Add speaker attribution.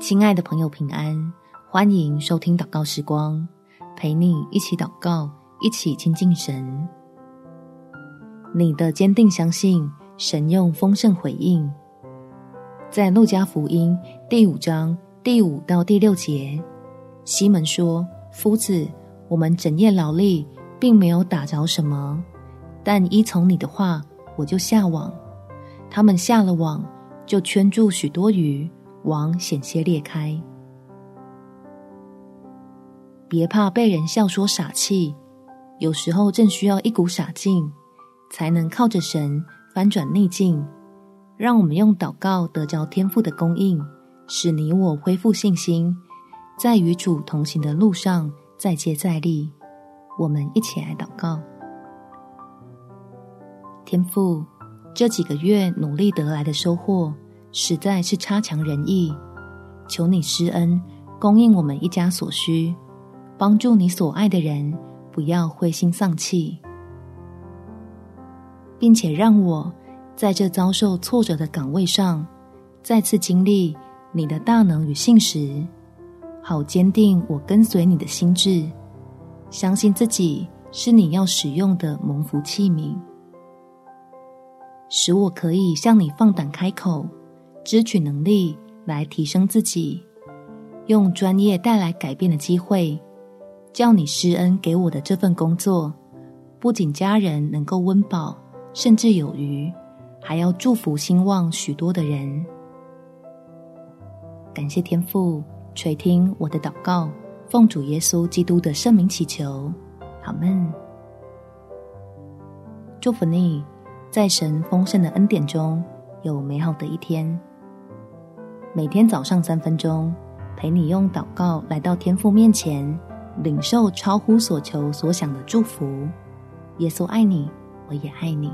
Speaker 1: 亲爱的朋友，平安！欢迎收听祷告时光，陪你一起祷告，一起亲近神。你的坚定相信，神用丰盛回应。在路加福音第五章第五到第六节，西门说：“夫子，我们整夜劳力，并没有打着什么，但依从你的话，我就下网。他们下了网。”就圈住许多鱼，网险些裂开。别怕被人笑说傻气，有时候正需要一股傻劲，才能靠着神翻转逆境。让我们用祷告得着天赋的供应，使你我恢复信心，在与主同行的路上再接再厉。我们一起来祷告，天赋。这几个月努力得来的收获，实在是差强人意。求你施恩，供应我们一家所需，帮助你所爱的人，不要灰心丧气，并且让我在这遭受挫折的岗位上，再次经历你的大能与信实，好坚定我跟随你的心志，相信自己是你要使用的蒙福器皿。使我可以向你放胆开口，支取能力来提升自己，用专业带来改变的机会，叫你施恩给我的这份工作，不仅家人能够温饱，甚至有余，还要祝福兴旺许多的人。感谢天父垂听我的祷告，奉主耶稣基督的圣名祈求，阿们。祝福你。在神丰盛的恩典中有美好的一天。每天早上三分钟，陪你用祷告来到天父面前，领受超乎所求所想的祝福。耶稣爱你，我也爱你。